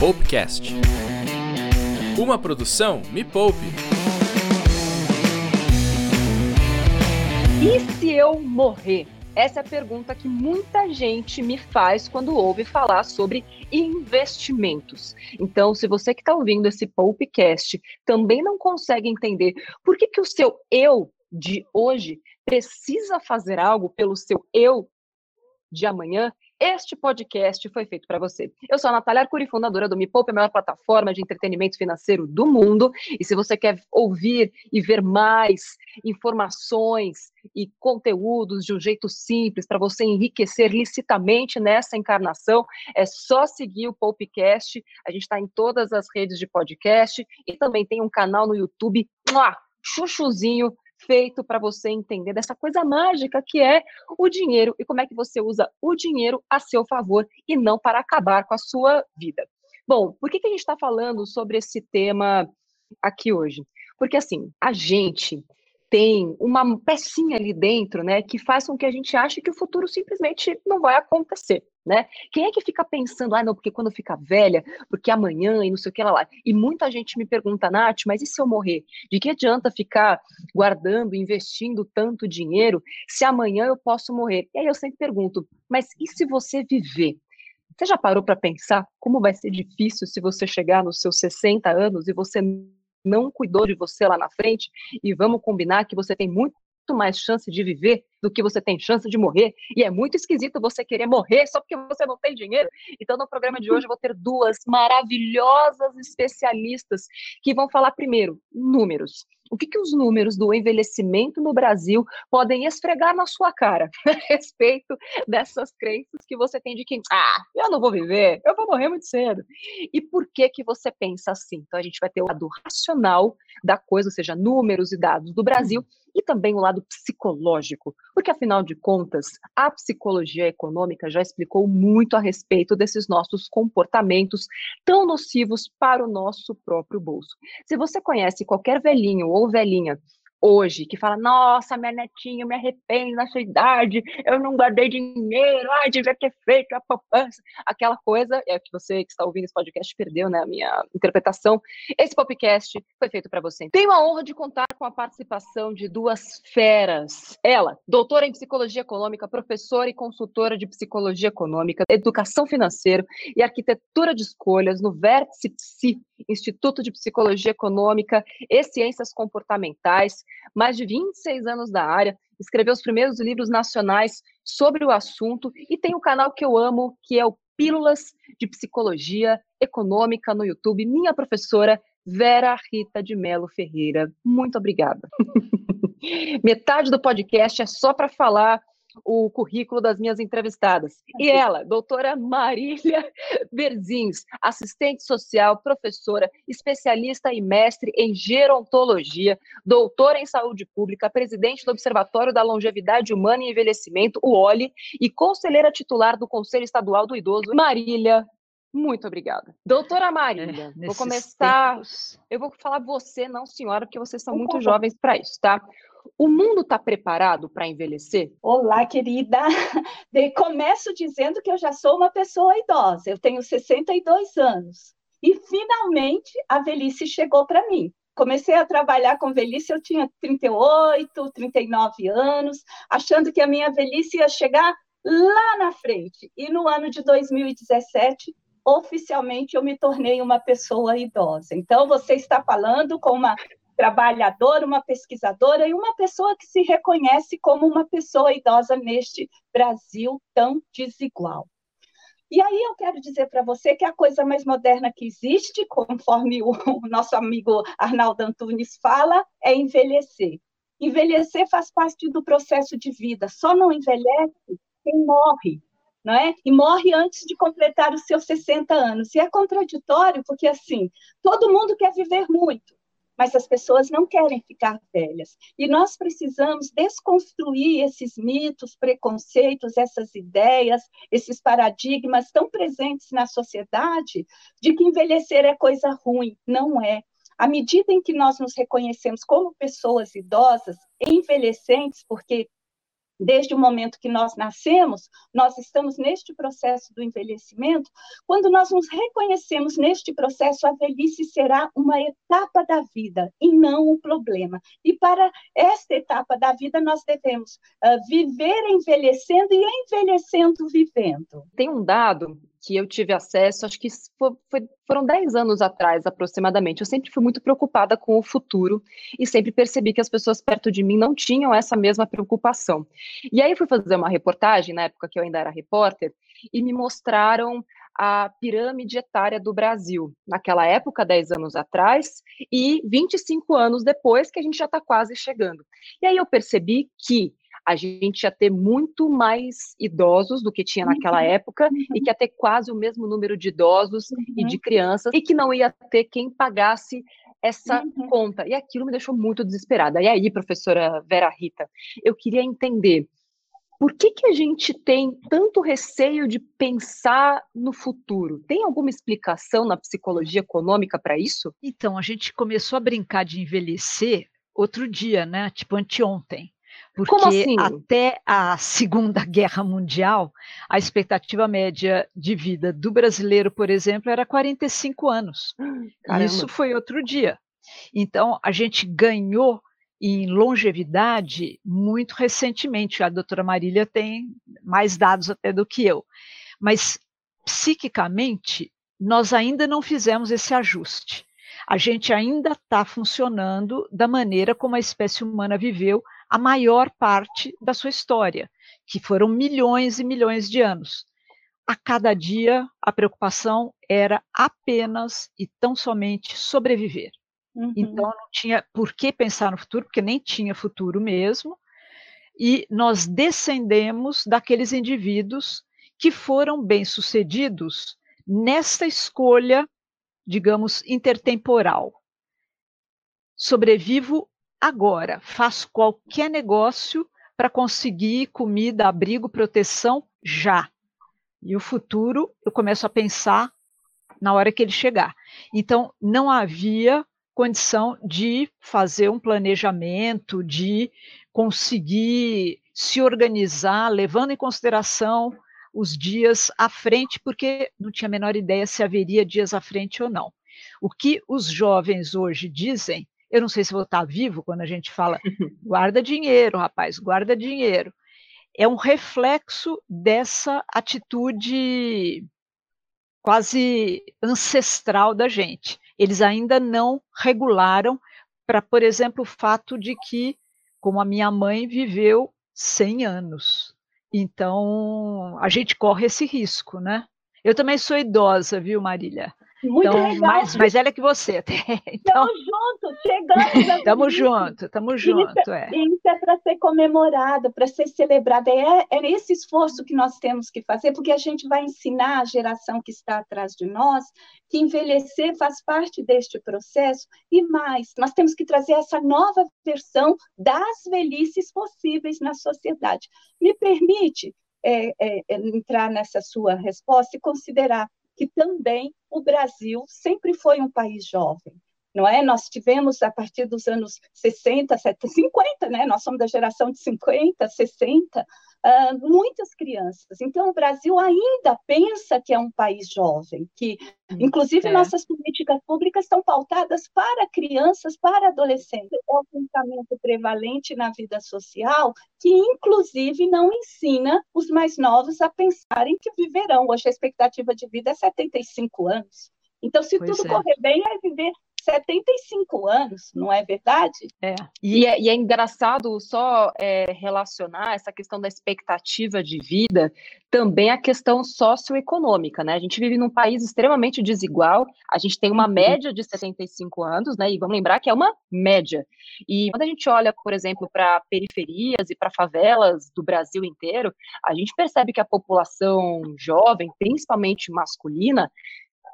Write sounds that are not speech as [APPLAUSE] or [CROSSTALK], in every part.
Poupecast. Uma produção Me Poupe. E se eu morrer? Essa é a pergunta que muita gente me faz quando ouve falar sobre investimentos. Então, se você que está ouvindo esse Poupecast também não consegue entender por que, que o seu eu de hoje precisa fazer algo pelo seu eu de amanhã, este podcast foi feito para você. Eu sou a Natália Arcuri, fundadora do Me Poupe, a maior plataforma de entretenimento financeiro do mundo. E se você quer ouvir e ver mais informações e conteúdos de um jeito simples para você enriquecer licitamente nessa encarnação, é só seguir o Poupecast. A gente está em todas as redes de podcast e também tem um canal no YouTube, chuchuzinho feito para você entender dessa coisa mágica que é o dinheiro e como é que você usa o dinheiro a seu favor e não para acabar com a sua vida. Bom, por que, que a gente está falando sobre esse tema aqui hoje? Porque assim, a gente tem uma pecinha ali dentro, né, que faz com que a gente ache que o futuro simplesmente não vai acontecer, né? Quem é que fica pensando, ah, não, porque quando ficar velha, porque amanhã e não sei o que lá, lá. E muita gente me pergunta, Nath, mas e se eu morrer? De que adianta ficar guardando, investindo tanto dinheiro se amanhã eu posso morrer? E aí eu sempre pergunto, mas e se você viver? Você já parou para pensar como vai ser difícil se você chegar nos seus 60 anos e você não cuidou de você lá na frente, e vamos combinar que você tem muito mais chance de viver do que você tem chance de morrer. E é muito esquisito você querer morrer só porque você não tem dinheiro. Então, no programa de hoje, eu vou ter duas maravilhosas especialistas que vão falar primeiro números. O que, que os números do envelhecimento no Brasil podem esfregar na sua cara [LAUGHS] a respeito dessas crenças que você tem de que, ah, eu não vou viver, eu vou morrer muito cedo. E por que que você pensa assim? Então, a gente vai ter o lado racional da coisa, ou seja, números e dados do Brasil, e também o lado psicológico, porque afinal de contas, a psicologia econômica já explicou muito a respeito desses nossos comportamentos tão nocivos para o nosso próprio bolso. Se você conhece qualquer velhinho ou velhinha hoje que fala: Nossa, minha netinha, me arrependo na sua idade, eu não guardei dinheiro, ai, devia ter feito a poupança. Aquela coisa, é que você que está ouvindo esse podcast perdeu, né, a minha interpretação. Esse podcast foi feito para você. Tenho a honra de contar com a participação de duas feras. Ela, doutora em psicologia econômica, professora e consultora de psicologia econômica, educação financeira e arquitetura de escolhas no Vértice Psi, Instituto de Psicologia Econômica e Ciências Comportamentais mais de 26 anos da área, escreveu os primeiros livros nacionais sobre o assunto e tem um canal que eu amo, que é o Pílulas de Psicologia Econômica no YouTube. Minha professora Vera Rita de Melo Ferreira. Muito obrigada. [LAUGHS] Metade do podcast é só para falar o currículo das minhas entrevistadas. E ela, doutora Marília [LAUGHS] Berzins, assistente social, professora, especialista e mestre em gerontologia, doutora em saúde pública, presidente do Observatório da Longevidade Humana e Envelhecimento, o OLI, e conselheira titular do Conselho Estadual do Idoso. Marília, muito obrigada. Doutora Marília, é, vou começar. Tempos... Eu vou falar você, não senhora, porque vocês são muito jovens para isso, tá? O mundo está preparado para envelhecer? Olá, querida. [LAUGHS] De, começo dizendo que eu já sou uma pessoa idosa. Eu tenho 62 anos. E finalmente a velhice chegou para mim. Comecei a trabalhar com velhice, eu tinha 38, 39 anos, achando que a minha velhice ia chegar lá na frente. E no ano de 2017, oficialmente eu me tornei uma pessoa idosa. Então, você está falando com uma trabalhadora, uma pesquisadora e uma pessoa que se reconhece como uma pessoa idosa neste Brasil tão desigual. E aí eu quero dizer para você que a coisa mais moderna que existe, conforme o, o nosso amigo Arnaldo Antunes fala, é envelhecer. Envelhecer faz parte do processo de vida, só não envelhece quem morre, não é? E morre antes de completar os seus 60 anos. E é contraditório, porque assim, todo mundo quer viver muito, mas as pessoas não querem ficar velhas. E nós precisamos desconstruir esses mitos, preconceitos, essas ideias, esses paradigmas tão presentes na sociedade de que envelhecer é coisa ruim. Não é. À medida em que nós nos reconhecemos como pessoas idosas, envelhecentes, porque desde o momento que nós nascemos, nós estamos neste processo do envelhecimento. Quando nós nos reconhecemos neste processo, a velhice será uma etapa da vida e não um problema. E para esta etapa da vida, nós devemos uh, viver envelhecendo e envelhecendo vivendo. Tem um dado que eu tive acesso, acho que foi, foi, foram 10 anos atrás, aproximadamente. Eu sempre fui muito preocupada com o futuro e sempre percebi que as pessoas perto de mim não tinham essa mesma preocupação. E aí fui fazer uma reportagem, na época que eu ainda era repórter, e me mostraram a pirâmide etária do Brasil, naquela época, 10 anos atrás, e 25 anos depois, que a gente já está quase chegando. E aí eu percebi que a gente ia ter muito mais idosos do que tinha naquela época uhum. e que ia ter quase o mesmo número de idosos uhum. e de crianças e que não ia ter quem pagasse essa uhum. conta. E aquilo me deixou muito desesperada. E aí, professora Vera Rita, eu queria entender por que, que a gente tem tanto receio de pensar no futuro? Tem alguma explicação na psicologia econômica para isso? Então, a gente começou a brincar de envelhecer outro dia, né? Tipo anteontem. Porque assim? até a Segunda [LAUGHS] Guerra Mundial, a expectativa média de vida do brasileiro, por exemplo, era 45 anos. [GASPS] Caramba. Isso foi outro dia. Então, a gente ganhou em longevidade muito recentemente. A doutora Marília tem mais dados até do que eu. Mas, psiquicamente, nós ainda não fizemos esse ajuste. A gente ainda está funcionando da maneira como a espécie humana viveu a maior parte da sua história, que foram milhões e milhões de anos. A cada dia, a preocupação era apenas e tão somente sobreviver. Uhum. Então, não tinha por que pensar no futuro, porque nem tinha futuro mesmo. E nós descendemos daqueles indivíduos que foram bem-sucedidos nesta escolha, digamos, intertemporal. Sobrevivo agora, faço qualquer negócio para conseguir comida, abrigo, proteção já. E o futuro eu começo a pensar na hora que ele chegar. Então, não havia condição de fazer um planejamento, de conseguir se organizar, levando em consideração os dias à frente, porque não tinha a menor ideia se haveria dias à frente ou não. O que os jovens hoje dizem eu não sei se vou estar vivo quando a gente fala, guarda dinheiro, rapaz, guarda dinheiro. É um reflexo dessa atitude quase ancestral da gente. Eles ainda não regularam para, por exemplo, o fato de que, como a minha mãe viveu 100 anos. Então, a gente corre esse risco, né? Eu também sou idosa, viu, Marília? Muito então, legal. Mais, mais velha que você. [LAUGHS] Então, tamo junto, chegamos. [LAUGHS] tamo junto, tamo junto. Isso, é. isso é para ser comemorado, para ser celebrado. É, é esse esforço que nós temos que fazer, porque a gente vai ensinar a geração que está atrás de nós que envelhecer faz parte deste processo e mais, nós temos que trazer essa nova versão das velhices possíveis na sociedade. Me permite é, é, entrar nessa sua resposta e considerar que também o Brasil sempre foi um país jovem. Não é? Nós tivemos, a partir dos anos 60, 70, 50, né? nós somos da geração de 50, 60, uh, muitas crianças. Então, o Brasil ainda pensa que é um país jovem, que, hum, inclusive, é. nossas políticas públicas estão pautadas para crianças, para adolescentes. É o pensamento prevalente na vida social que, inclusive, não ensina os mais novos a pensarem que viverão. Hoje, a expectativa de vida é 75 anos. Então, se pois tudo é. correr bem, é viver 75 anos, não é verdade? É. E, é, e é engraçado só é, relacionar essa questão da expectativa de vida também a questão socioeconômica, né? A gente vive num país extremamente desigual, a gente tem uma uhum. média de 75 anos, né? E vamos lembrar que é uma média. E quando a gente olha, por exemplo, para periferias e para favelas do Brasil inteiro, a gente percebe que a população jovem, principalmente masculina,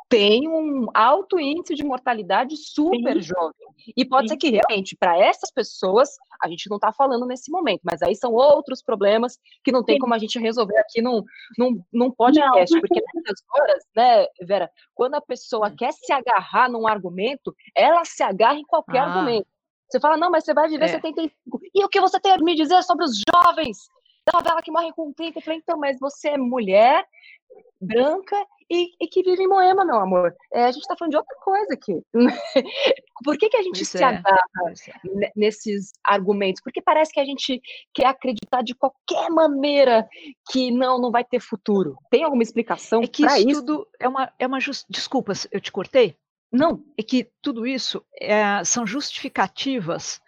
tem um alto índice de mortalidade super Sim. jovem. E pode Sim. ser que realmente, para essas pessoas, a gente não está falando nesse momento, mas aí são outros problemas que não tem Sim. como a gente resolver aqui num, num, num podcast. Não. Porque nessas horas, né, Vera, quando a pessoa quer se agarrar num argumento, ela se agarra em qualquer ah. argumento. Você fala, não, mas você vai viver é. 75. E o que você tem a me dizer sobre os jovens? da favela que morrem com 30. Eu falei, então, mas você é mulher, branca e, e, que vive em Moema, meu amor. É, a gente está falando de outra coisa aqui. [LAUGHS] Por que, que a gente pois se é. agarra é. nesses argumentos? Porque parece que a gente quer acreditar de qualquer maneira que não, não vai ter futuro. Tem alguma explicação é que isso, isso? tudo é uma, é uma just... Desculpas, eu te cortei? Não, é que tudo isso é, são justificativas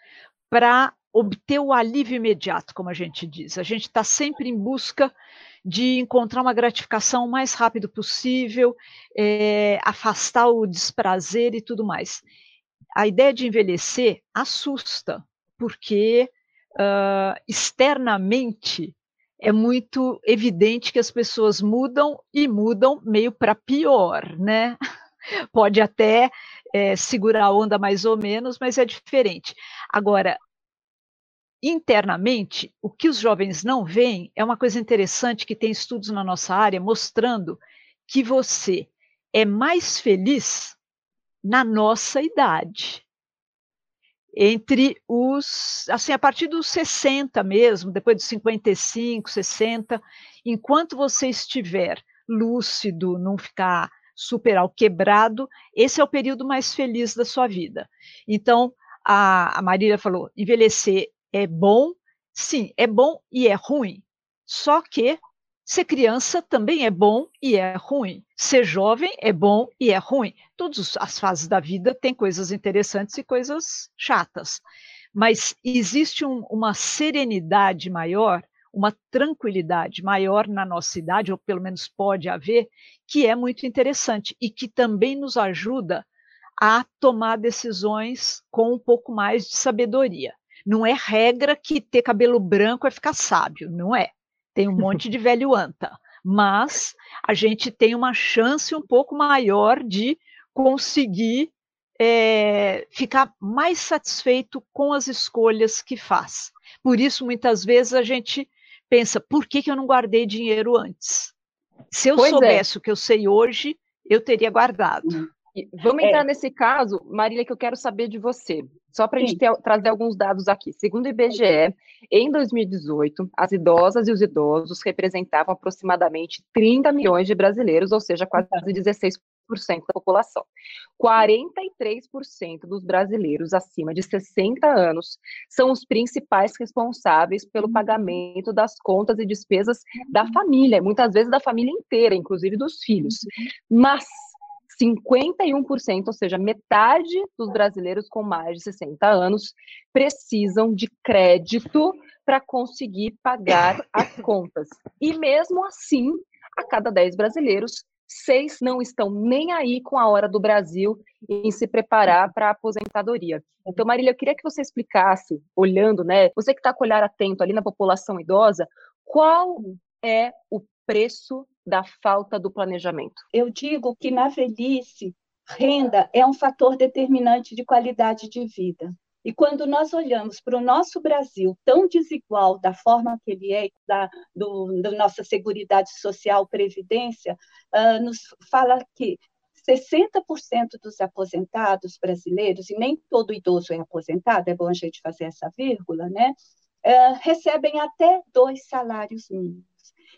para obter o alívio imediato, como a gente diz. A gente está sempre em busca de encontrar uma gratificação o mais rápido possível, é, afastar o desprazer e tudo mais. A ideia de envelhecer assusta, porque uh, externamente é muito evidente que as pessoas mudam e mudam meio para pior, né? [LAUGHS] Pode até é, segurar a onda mais ou menos, mas é diferente. Agora, internamente, o que os jovens não veem é uma coisa interessante que tem estudos na nossa área mostrando que você é mais feliz na nossa idade. Entre os, assim, a partir dos 60 mesmo, depois dos 55, 60, enquanto você estiver lúcido, não ficar super alquebrado, esse é o período mais feliz da sua vida. Então, a, a Marília falou, envelhecer é bom, sim, é bom e é ruim. Só que ser criança também é bom e é ruim. Ser jovem é bom e é ruim. Todas as fases da vida têm coisas interessantes e coisas chatas. Mas existe um, uma serenidade maior, uma tranquilidade maior na nossa idade, ou pelo menos pode haver, que é muito interessante e que também nos ajuda a tomar decisões com um pouco mais de sabedoria. Não é regra que ter cabelo branco é ficar sábio, não é. Tem um monte de velho anta. Mas a gente tem uma chance um pouco maior de conseguir é, ficar mais satisfeito com as escolhas que faz. Por isso, muitas vezes, a gente pensa: por que, que eu não guardei dinheiro antes? Se eu pois é. soubesse é. o que eu sei hoje, eu teria guardado. Vamos entrar é. nesse caso, Marília, que eu quero saber de você. Só para a gente ter, trazer alguns dados aqui. Segundo o IBGE, em 2018, as idosas e os idosos representavam aproximadamente 30 milhões de brasileiros, ou seja, quase 16% da população. 43% dos brasileiros acima de 60 anos são os principais responsáveis pelo uhum. pagamento das contas e despesas da uhum. família, muitas vezes da família inteira, inclusive dos filhos. Uhum. Mas 51%, ou seja, metade dos brasileiros com mais de 60 anos precisam de crédito para conseguir pagar as [LAUGHS] contas. E mesmo assim, a cada 10 brasileiros, seis não estão nem aí com a hora do Brasil em se preparar para a aposentadoria. Então, Marília, eu queria que você explicasse, olhando, né, você que está com o olhar atento ali na população idosa, qual é o preço da falta do planejamento? Eu digo que na velhice, renda é um fator determinante de qualidade de vida. E quando nós olhamos para o nosso Brasil tão desigual da forma que ele é, da do, nossa Seguridade Social, Previdência, uh, nos fala que 60% dos aposentados brasileiros, e nem todo idoso é aposentado, é bom a gente fazer essa vírgula, né? Uh, recebem até dois salários mínimos.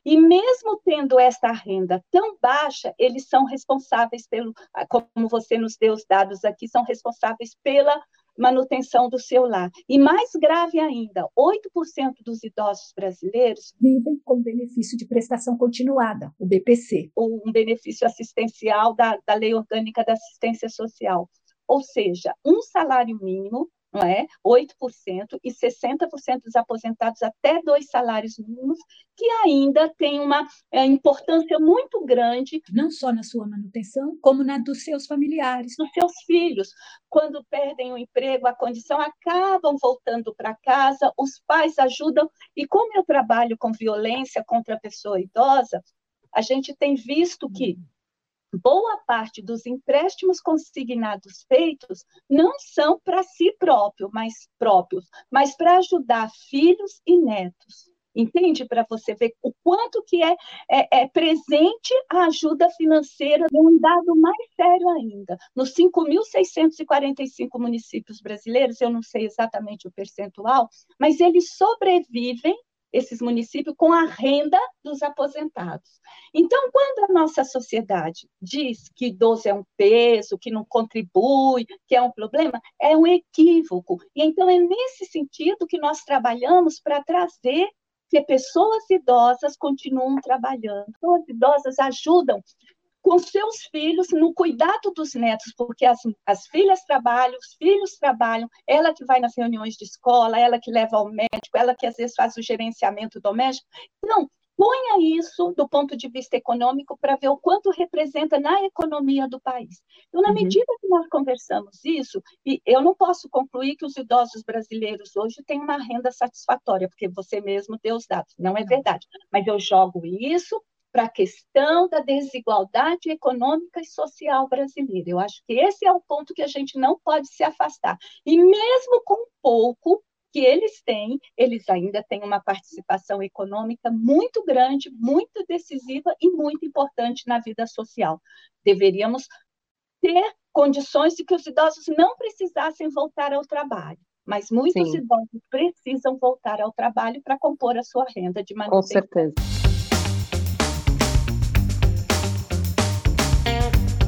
E mesmo tendo esta renda tão baixa, eles são responsáveis pelo, como você nos deu os dados aqui, são responsáveis pela manutenção do seu lar. E mais grave ainda, 8% dos idosos brasileiros vivem com benefício de prestação continuada, o BPC. Ou um benefício assistencial da, da Lei Orgânica da Assistência Social. Ou seja, um salário mínimo não é? 8% e 60% dos aposentados até dois salários mínimos, que ainda tem uma é, importância muito grande. Não só na sua manutenção, como na dos seus familiares. Dos seus filhos. Quando perdem o emprego, a condição, acabam voltando para casa, os pais ajudam. E como eu trabalho com violência contra a pessoa idosa, a gente tem visto que boa parte dos empréstimos consignados feitos não são para si próprio, mas próprios, mas para ajudar filhos e netos. Entende? Para você ver o quanto que é, é, é, presente a ajuda financeira, um dado mais sério ainda. Nos 5.645 municípios brasileiros, eu não sei exatamente o percentual, mas eles sobrevivem esses municípios com a renda dos aposentados. Então, quando a nossa sociedade diz que idoso é um peso, que não contribui, que é um problema, é um equívoco. E então é nesse sentido que nós trabalhamos para trazer que pessoas idosas continuam trabalhando. Pessoas idosas ajudam com seus filhos no cuidado dos netos, porque as, as filhas trabalham, os filhos trabalham, ela que vai nas reuniões de escola, ela que leva ao médico, ela que às vezes faz o gerenciamento doméstico. Então, ponha isso do ponto de vista econômico para ver o quanto representa na economia do país. Então, na uhum. medida que nós conversamos isso, e eu não posso concluir que os idosos brasileiros hoje têm uma renda satisfatória, porque você mesmo deu os dados, não é verdade, mas eu jogo isso para a questão da desigualdade econômica e social brasileira. Eu acho que esse é o ponto que a gente não pode se afastar. E mesmo com pouco que eles têm, eles ainda têm uma participação econômica muito grande, muito decisiva e muito importante na vida social. Deveríamos ter condições de que os idosos não precisassem voltar ao trabalho. Mas muitos Sim. idosos precisam voltar ao trabalho para compor a sua renda de manutenção. Com certeza.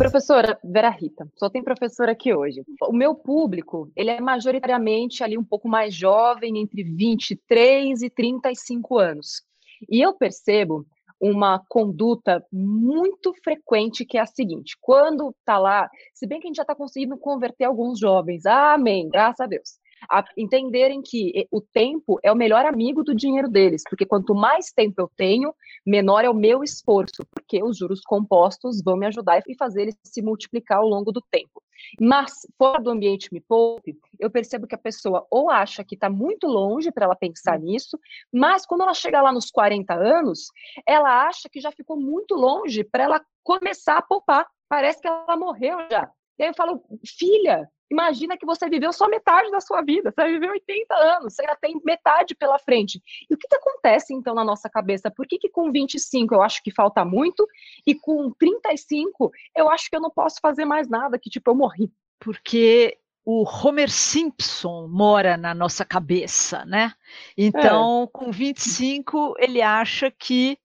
Professora Vera Rita, só tem professora aqui hoje. O meu público, ele é majoritariamente ali um pouco mais jovem, entre 23 e 35 anos. E eu percebo uma conduta muito frequente que é a seguinte: quando tá lá, se bem que a gente já está conseguindo converter alguns jovens, amém, graças a Deus a entenderem que o tempo é o melhor amigo do dinheiro deles, porque quanto mais tempo eu tenho, menor é o meu esforço, porque os juros compostos vão me ajudar e fazer eles se multiplicar ao longo do tempo. Mas, fora do ambiente me poupe, eu percebo que a pessoa ou acha que está muito longe para ela pensar nisso, mas quando ela chega lá nos 40 anos, ela acha que já ficou muito longe para ela começar a poupar. Parece que ela morreu já. E aí eu falo, filha, Imagina que você viveu só metade da sua vida, você viveu 80 anos, você ainda tem metade pela frente. E o que, que acontece então na nossa cabeça? Por que, que com 25 eu acho que falta muito e com 35 eu acho que eu não posso fazer mais nada, que tipo eu morri? Porque o Homer Simpson mora na nossa cabeça, né? Então, é. com 25, ele acha que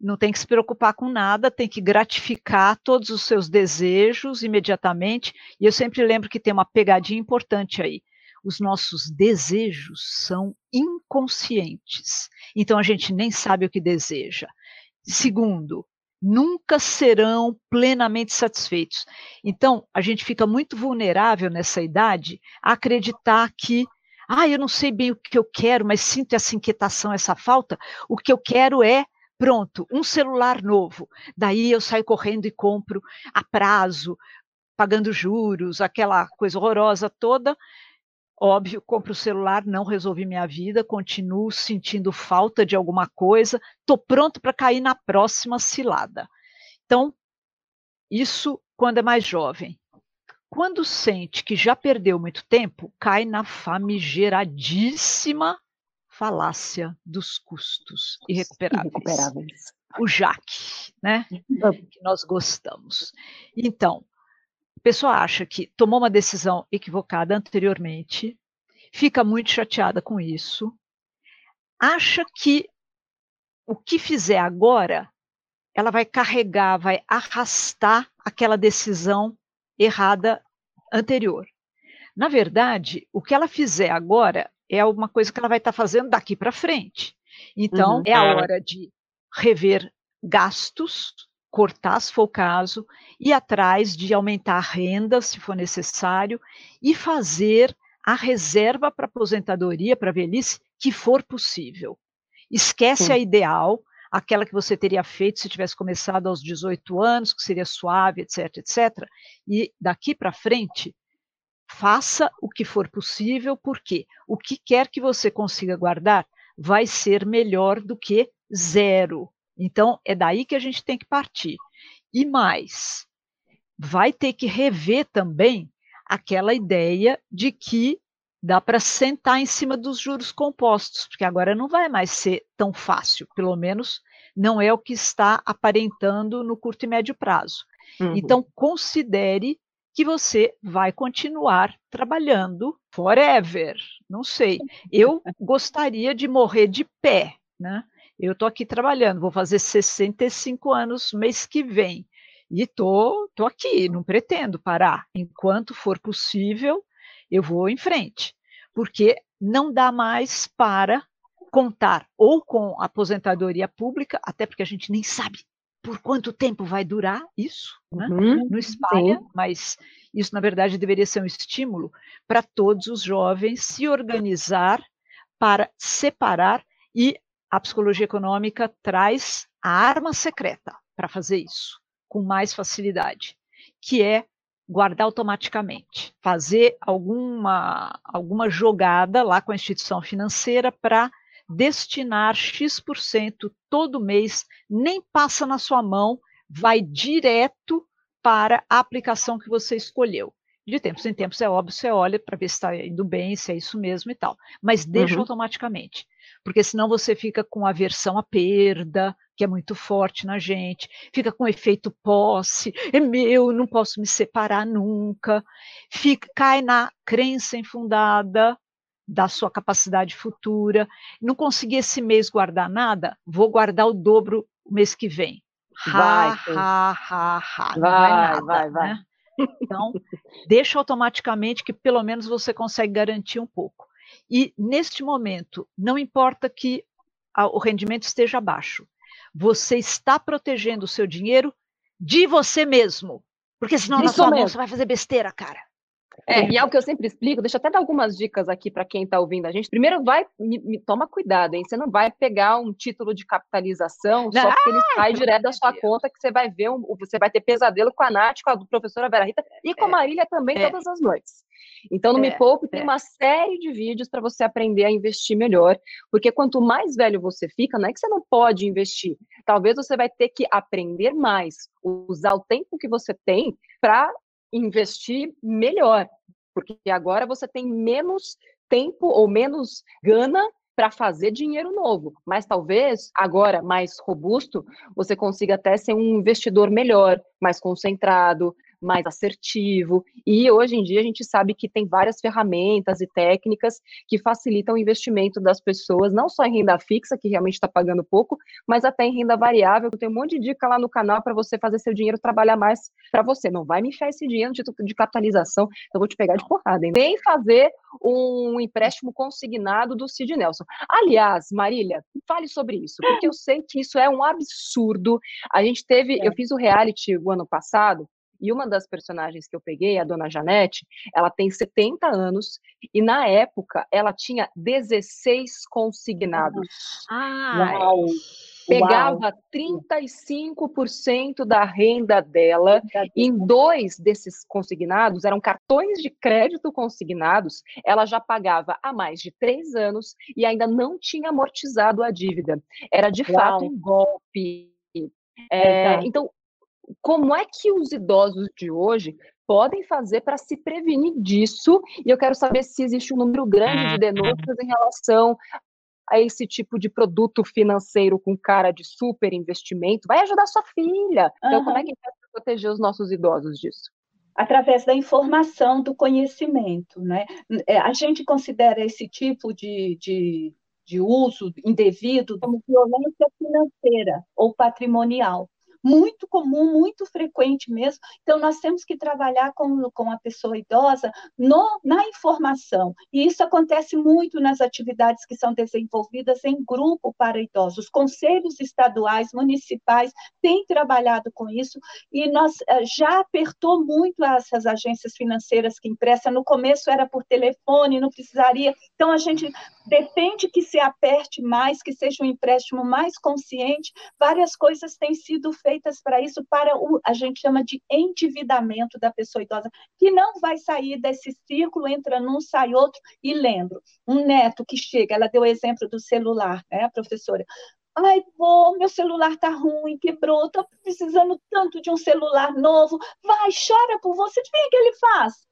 não tem que se preocupar com nada, tem que gratificar todos os seus desejos imediatamente. E eu sempre lembro que tem uma pegadinha importante aí. Os nossos desejos são inconscientes. Então a gente nem sabe o que deseja. Segundo, nunca serão plenamente satisfeitos. Então a gente fica muito vulnerável nessa idade a acreditar que ah, eu não sei bem o que eu quero, mas sinto essa inquietação, essa falta. O que eu quero é Pronto, um celular novo. Daí eu saio correndo e compro a prazo, pagando juros, aquela coisa horrorosa toda. Óbvio, compro o celular, não resolvi minha vida, continuo sentindo falta de alguma coisa, estou pronto para cair na próxima cilada. Então, isso quando é mais jovem. Quando sente que já perdeu muito tempo, cai na famigeradíssima falácia dos custos irrecuperáveis. irrecuperáveis. O JAC, né? que nós gostamos. Então, a pessoa acha que tomou uma decisão equivocada anteriormente, fica muito chateada com isso, acha que o que fizer agora, ela vai carregar, vai arrastar aquela decisão errada anterior. Na verdade, o que ela fizer agora é uma coisa que ela vai estar tá fazendo daqui para frente. Então, uhum. é a hora de rever gastos, cortar, se for o caso, ir atrás de aumentar a renda, se for necessário, e fazer a reserva para aposentadoria, para velhice, que for possível. Esquece Sim. a ideal, aquela que você teria feito se tivesse começado aos 18 anos, que seria suave, etc, etc. E daqui para frente, Faça o que for possível, porque o que quer que você consiga guardar vai ser melhor do que zero. Então, é daí que a gente tem que partir. E mais, vai ter que rever também aquela ideia de que dá para sentar em cima dos juros compostos, porque agora não vai mais ser tão fácil, pelo menos não é o que está aparentando no curto e médio prazo. Uhum. Então, considere que você vai continuar trabalhando forever. Não sei. Eu gostaria de morrer de pé, né? Eu estou aqui trabalhando, vou fazer 65 anos mês que vem. E tô, tô aqui, não pretendo parar. Enquanto for possível, eu vou em frente. Porque não dá mais para contar ou com aposentadoria pública, até porque a gente nem sabe por quanto tempo vai durar isso, né? uhum, não espalha, sim. mas isso na verdade deveria ser um estímulo para todos os jovens se organizar para separar e a psicologia econômica traz a arma secreta para fazer isso com mais facilidade, que é guardar automaticamente, fazer alguma alguma jogada lá com a instituição financeira para destinar X% todo mês, nem passa na sua mão, vai direto para a aplicação que você escolheu. De tempos em tempos, é óbvio, você olha para ver se está indo bem, se é isso mesmo e tal. Mas deixa uhum. automaticamente. Porque senão você fica com aversão à perda, que é muito forte na gente, fica com efeito posse, é meu, não posso me separar nunca, fica, cai na crença infundada, da sua capacidade futura. Não consegui esse mês guardar nada, vou guardar o dobro o mês que vem. Vai, ha, ha, ha, ha. Vai, vai nada, vai, vai. Né? Então, deixa automaticamente que pelo menos você consegue garantir um pouco. E neste momento, não importa que a, o rendimento esteja baixo, você está protegendo o seu dinheiro de você mesmo. Porque senão Isso na sua mão você vai fazer besteira, cara. É, e é o que eu sempre explico, deixa eu até dar algumas dicas aqui para quem está ouvindo a gente. Primeiro, vai, me, me, toma cuidado, hein? Você não vai pegar um título de capitalização só porque ele sai direto da sua conta, que você vai ver, um, você vai ter pesadelo com a Nath, com a professora Vera Rita e com a é, Marília também é. todas as noites. Então, no é, Me Poupe tem é. uma série de vídeos para você aprender a investir melhor, porque quanto mais velho você fica, não é que você não pode investir, talvez você vai ter que aprender mais, usar o tempo que você tem para investir melhor, porque agora você tem menos tempo ou menos gana para fazer dinheiro novo, mas talvez agora mais robusto, você consiga até ser um investidor melhor, mais concentrado, mais assertivo. E hoje em dia a gente sabe que tem várias ferramentas e técnicas que facilitam o investimento das pessoas, não só em renda fixa, que realmente está pagando pouco, mas até em renda variável. Tem um monte de dica lá no canal para você fazer seu dinheiro trabalhar mais para você. Não vai me enfiar esse dinheiro de, de capitalização, eu vou te pegar de porrada. Hein? Nem fazer um empréstimo consignado do Cid Nelson. Aliás, Marília, fale sobre isso, porque eu sei que isso é um absurdo. A gente teve, é. eu fiz o reality o ano passado, e uma das personagens que eu peguei, a dona Janete, ela tem 70 anos e na época ela tinha 16 consignados. Ah, Uau! Pegava 35% da renda dela. Em dois desses consignados, eram cartões de crédito consignados. Ela já pagava há mais de três anos e ainda não tinha amortizado a dívida. Era de Uau. fato um golpe. É, então, como é que os idosos de hoje podem fazer para se prevenir disso? E eu quero saber se existe um número grande de denúncias em relação a esse tipo de produto financeiro com cara de super investimento. Vai ajudar sua filha. Então, uhum. como é que a gente vai proteger os nossos idosos disso? através da informação, do conhecimento. Né? É, a gente considera esse tipo de, de, de uso indevido como violência financeira ou patrimonial muito comum, muito frequente mesmo. Então, nós temos que trabalhar com, com a pessoa idosa no, na informação. E isso acontece muito nas atividades que são desenvolvidas em grupo para idosos. Conselhos estaduais, municipais têm trabalhado com isso e nós eh, já apertou muito essas agências financeiras que emprestam. No começo era por telefone, não precisaria. Então, a gente depende que se aperte mais, que seja um empréstimo mais consciente. Várias coisas têm sido feitas feitas para isso, para o a gente chama de endividamento da pessoa idosa, que não vai sair desse círculo, entra num, sai outro. E lembro, um neto que chega, ela deu o exemplo do celular, né, professora? Ai, pô, meu celular tá ruim, quebrou, tô precisando tanto de um celular novo. Vai, chora por você. O que ele faz?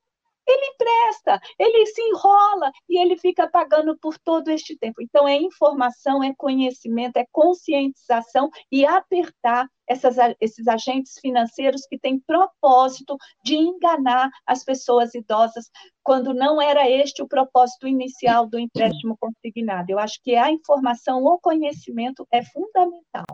Ele empresta, ele se enrola e ele fica pagando por todo este tempo. Então, é informação, é conhecimento, é conscientização e apertar essas, esses agentes financeiros que têm propósito de enganar as pessoas idosas, quando não era este o propósito inicial do empréstimo consignado. Eu acho que a informação, o conhecimento é fundamental.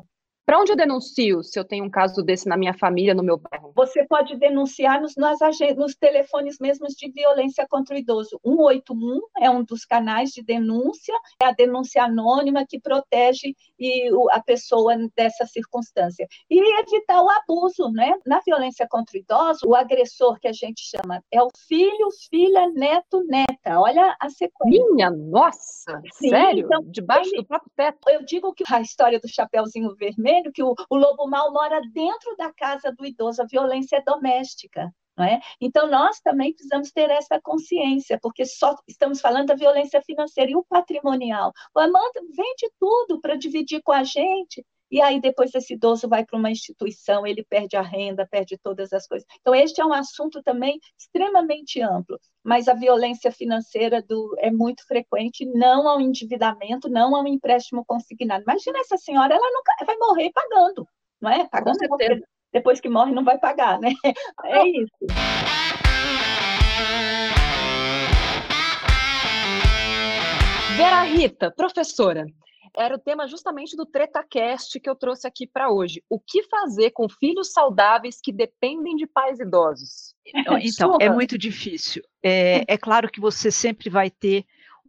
Para onde eu denuncio se eu tenho um caso desse na minha família, no meu bairro? Você pode denunciar nos, nas, nos telefones mesmos de violência contra o idoso. 181 é um dos canais de denúncia, é a denúncia anônima que protege e, a pessoa dessa circunstância. E evitar o abuso, né? Na violência contra o idoso, o agressor que a gente chama é o filho, filha, neto, neta. Olha a sequência. Minha nossa! Sim, Sério? Então, Debaixo ele, do próprio teto. Eu digo que a história do Chapeuzinho Vermelho que o, o lobo mau mora dentro da casa do idoso, a violência é doméstica. Não é? Então, nós também precisamos ter essa consciência, porque só estamos falando da violência financeira e o patrimonial. O Amanda vende tudo para dividir com a gente, e aí depois esse idoso vai para uma instituição, ele perde a renda, perde todas as coisas. Então, este é um assunto também extremamente amplo, mas a violência financeira do, é muito frequente, não ao endividamento, não ao empréstimo consignado. Imagina essa senhora, ela nunca vai morrer pagando, não é? Pagando depois que morre não vai pagar, né? [LAUGHS] É isso. Vera Rita, professora, era o tema justamente do TretaCast que eu trouxe aqui para hoje. O que fazer com filhos saudáveis que dependem de pais idosos? Então, [LAUGHS] é muito difícil. É, é claro que você sempre vai ter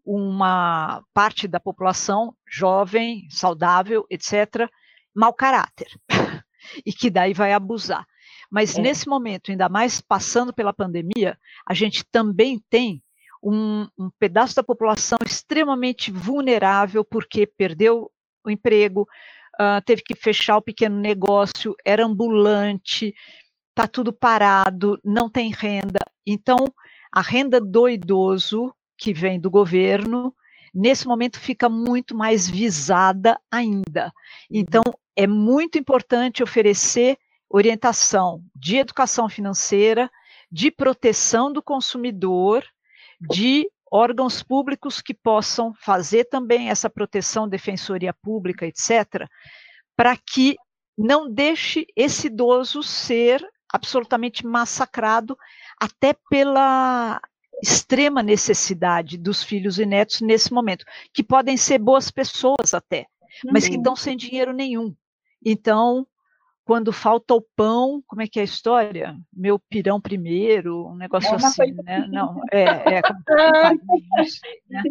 uma parte da população jovem, saudável, etc., mau caráter, [LAUGHS] e que daí vai abusar. Mas é. nesse momento, ainda mais passando pela pandemia, a gente também tem um, um pedaço da população extremamente vulnerável porque perdeu o emprego, uh, teve que fechar o pequeno negócio, era ambulante, está tudo parado, não tem renda. Então, a renda do idoso, que vem do governo, nesse momento fica muito mais visada ainda. Então, é muito importante oferecer orientação de educação financeira, de proteção do consumidor de órgãos públicos que possam fazer também essa proteção, defensoria pública, etc., para que não deixe esse idoso ser absolutamente massacrado até pela extrema necessidade dos filhos e netos nesse momento, que podem ser boas pessoas até, mas que uhum. estão sem dinheiro nenhum. Então, quando falta o pão, como é que é a história? Meu pirão primeiro, um negócio é assim, né? Assim. Não, é, é, né?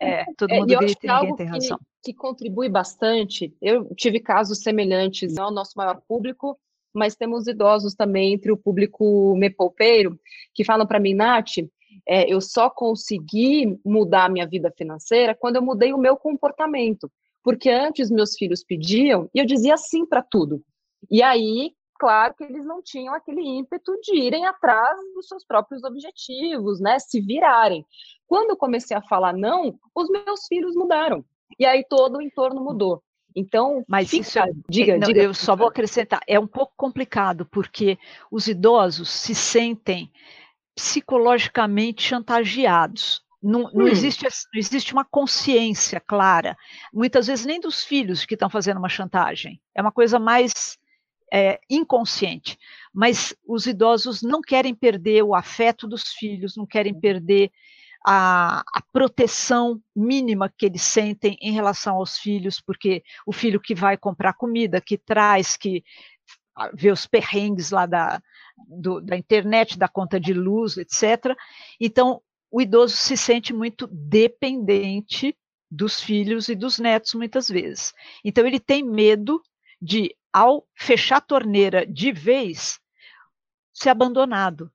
é todo é, mundo é, grita e ninguém tem razão. Que, que contribui bastante, eu tive casos semelhantes, não é o nosso maior público, mas temos idosos também entre o público mepoupeiro, que falam para mim, Nath, é, eu só consegui mudar a minha vida financeira quando eu mudei o meu comportamento. Porque antes meus filhos pediam e eu dizia sim para tudo. E aí, claro que eles não tinham aquele ímpeto de irem atrás dos seus próprios objetivos, né? Se virarem. Quando eu comecei a falar não, os meus filhos mudaram. E aí todo o entorno mudou. Então, mas fica, isso é, diga, não, diga. Eu só vou acrescentar, é um pouco complicado porque os idosos se sentem psicologicamente chantageados. Não, não, hum. existe, não existe uma consciência clara, muitas vezes nem dos filhos que estão fazendo uma chantagem. É uma coisa mais é, inconsciente, mas os idosos não querem perder o afeto dos filhos, não querem perder a, a, proteção mínima que eles sentem em relação aos filhos, porque o filho que vai comprar comida, que traz, que vê os perrengues lá da, do, da internet, da conta de luz, etc. Então, o idoso se sente muito dependente dos filhos e dos netos, muitas vezes. Então, ele tem medo de ao fechar a torneira de vez, ser abandonado.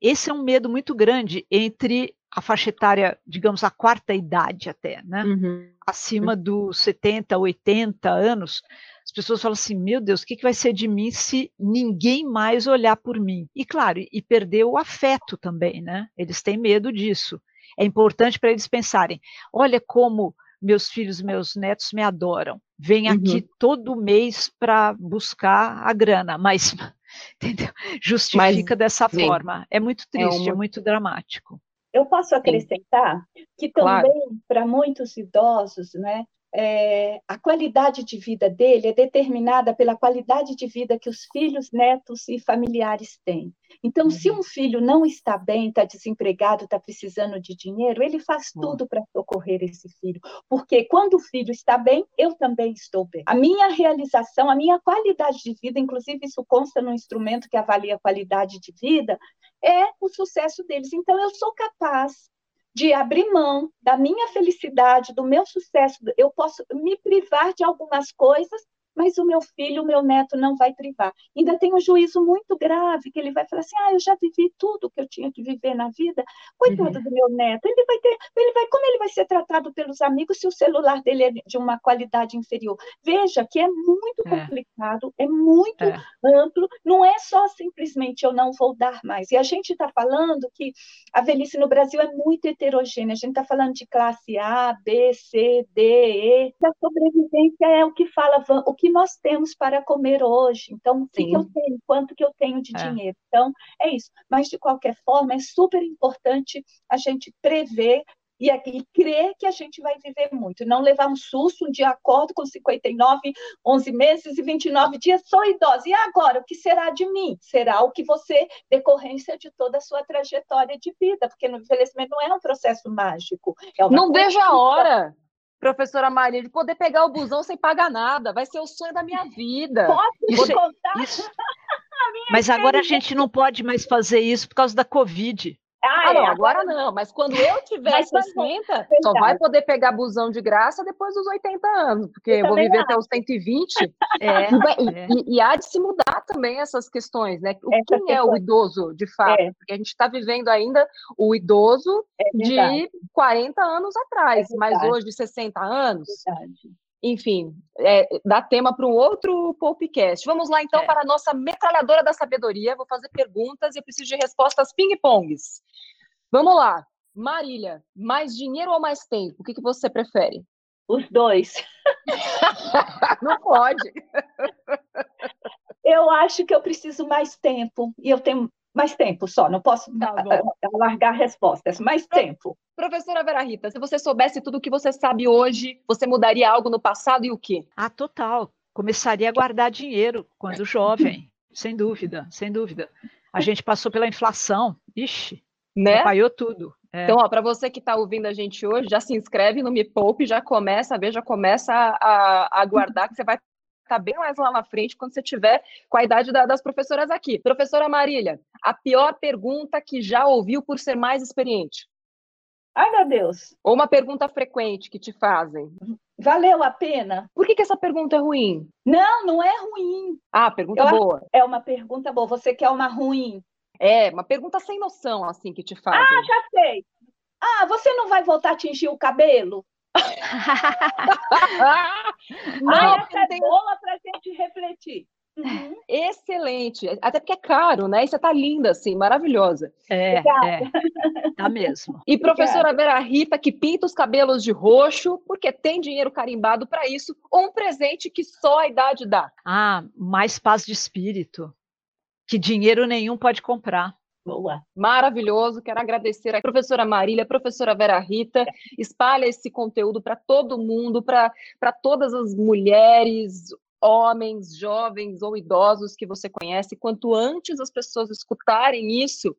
Esse é um medo muito grande entre a faixa etária, digamos, a quarta idade até, né? Uhum. Acima dos 70, 80 anos, as pessoas falam assim: meu Deus, o que, que vai ser de mim se ninguém mais olhar por mim? E claro, e perder o afeto também, né? Eles têm medo disso. É importante para eles pensarem: olha como meus filhos, meus netos me adoram. Vem aqui uhum. todo mês para buscar a grana, mas [LAUGHS] entendeu? Justifica Mas, dessa sim, forma. É muito é triste, é, uma... é muito dramático. Eu posso acrescentar Sim. que também claro. para muitos idosos, né, é, a qualidade de vida dele é determinada pela qualidade de vida que os filhos, netos e familiares têm. Então, uhum. se um filho não está bem, está desempregado, está precisando de dinheiro, ele faz uhum. tudo para socorrer esse filho. Porque quando o filho está bem, eu também estou bem. A minha realização, a minha qualidade de vida, inclusive isso consta no instrumento que avalia a qualidade de vida, é o sucesso deles. Então, eu sou capaz de abrir mão da minha felicidade, do meu sucesso. Eu posso me privar de algumas coisas mas o meu filho, o meu neto não vai privar. Ainda tem um juízo muito grave, que ele vai falar assim: ah, eu já vivi tudo que eu tinha que viver na vida, coitado uhum. do meu neto, ele vai ter, ele vai, como ele vai ser tratado pelos amigos se o celular dele é de uma qualidade inferior? Veja que é muito é. complicado, é muito é. amplo, não é só simplesmente eu não vou dar mais. E a gente está falando que a velhice no Brasil é muito heterogênea, a gente está falando de classe A, B, C, D, E. A sobrevivência é o que fala, o que nós temos para comer hoje. Então, o que, que eu tenho? Quanto que eu tenho de é. dinheiro? Então, é isso. Mas, de qualquer forma, é super importante a gente prever e, e crer que a gente vai viver muito. Não levar um susto, um dia acordo com 59, 11 meses e 29 dias, sou idosa. E agora, o que será de mim? Será o que você, decorrência de toda a sua trajetória de vida, porque no envelhecimento não é um processo mágico. É não vejo a hora professora Maria, de poder pegar o busão sem pagar nada. Vai ser o sonho da minha vida. Posso isso, contar? Isso. [LAUGHS] Mas agora a gente não pode mais fazer isso por causa da Covid. Ah, ah não, é, agora não, mas quando eu tiver 60, só vai poder pegar busão de graça depois dos 80 anos, porque eu, eu vou viver acho. até os 120. [LAUGHS] É, e, é. E, e, há de se mudar também essas questões, né? O, quem questão. é o idoso, de fato? É. Porque a gente está vivendo ainda o idoso é de 40 anos atrás, é mas hoje de 60 anos. Verdade enfim, é, dá tema para um outro podcast. Vamos lá, então, é. para a nossa metralhadora da sabedoria. Vou fazer perguntas e eu preciso de respostas ping-pongs. Vamos lá. Marília, mais dinheiro ou mais tempo? O que, que você prefere? Os dois. [LAUGHS] Não pode. Eu acho que eu preciso mais tempo. E eu tenho mais tempo só, não posso tá largar respostas, mais tempo. Professora Vera Rita, se você soubesse tudo o que você sabe hoje, você mudaria algo no passado e o quê? Ah, total. Começaria a guardar dinheiro quando jovem, sem dúvida, sem dúvida. A gente passou pela inflação, ixi, né? Paiou tudo. É. Então, para você que está ouvindo a gente hoje, já se inscreve no Me Poupe, já começa a ver, já começa a, a, a guardar, que você vai estar tá bem mais lá na frente quando você tiver com a idade da, das professoras aqui. Professora Marília, a pior pergunta que já ouviu por ser mais experiente? Ai, meu Deus. Ou uma pergunta frequente que te fazem. Valeu a pena? Por que, que essa pergunta é ruim? Não, não é ruim. Ah, pergunta Eu, boa. É uma pergunta boa. Você quer uma ruim? É, uma pergunta sem noção, assim, que te fazem. Ah, já sei. Ah, você não vai voltar a tingir o cabelo? [LAUGHS] não, ah, essa é tem... boa para a gente refletir. Uhum. Excelente, até porque é caro, né? E você tá linda, assim, maravilhosa. É, é, tá mesmo. E professora Vera Rita, que pinta os cabelos de roxo, porque tem dinheiro carimbado para isso, ou um presente que só a idade dá? Ah, mais paz de espírito, que dinheiro nenhum pode comprar. Boa. Maravilhoso. Quero agradecer a professora Marília, a professora Vera Rita. Espalha esse conteúdo para todo mundo, para todas as mulheres, homens, jovens ou idosos que você conhece, quanto antes as pessoas escutarem isso,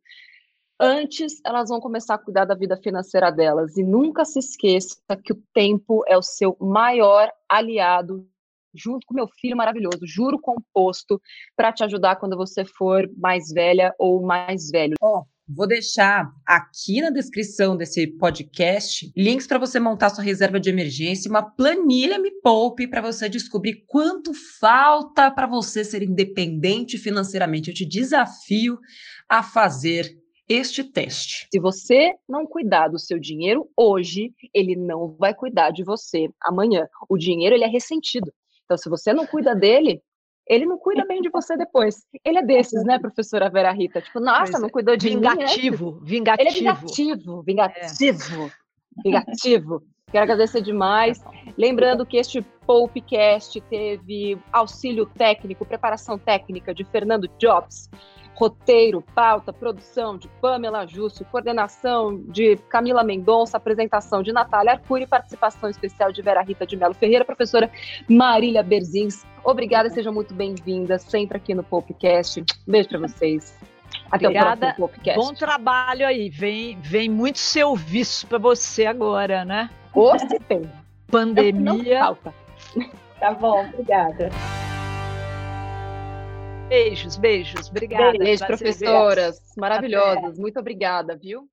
antes elas vão começar a cuidar da vida financeira delas. E nunca se esqueça que o tempo é o seu maior aliado, junto com meu filho maravilhoso, juro composto, para te ajudar quando você for mais velha ou mais velho. Ó, oh, Vou deixar aqui na descrição desse podcast links para você montar sua reserva de emergência, uma planilha Me Poupe para você descobrir quanto falta para você ser independente financeiramente. Eu te desafio a fazer este teste. Se você não cuidar do seu dinheiro hoje, ele não vai cuidar de você amanhã. O dinheiro ele é ressentido. Então, se você não cuida dele, ele não cuida bem de você depois. Ele é desses, né, professora Vera Rita? Tipo, nossa, não cuidou de vingativo, mim. Vingativo, Ele é vingativo, vingativo, é. vingativo. [LAUGHS] Quero agradecer demais. Lembrando que este Popcast teve auxílio técnico, preparação técnica de Fernando Jobs, roteiro, pauta, produção de Pamela Justo, coordenação de Camila Mendonça, apresentação de Natália Arcuri, participação especial de Vera Rita de Melo Ferreira, professora Marília Berzins. Obrigada, sejam muito bem-vindas, sempre aqui no Popcast. Beijo para vocês. Até Obrigada. o próximo Popcast. Bom trabalho aí, vem, vem muito serviço para você agora, né? Ou se tem. Pandemia. Não falta. Tá bom, obrigada. Beijos, beijos. Obrigada. Beijo, professoras maravilhosas. Até. Muito obrigada, viu?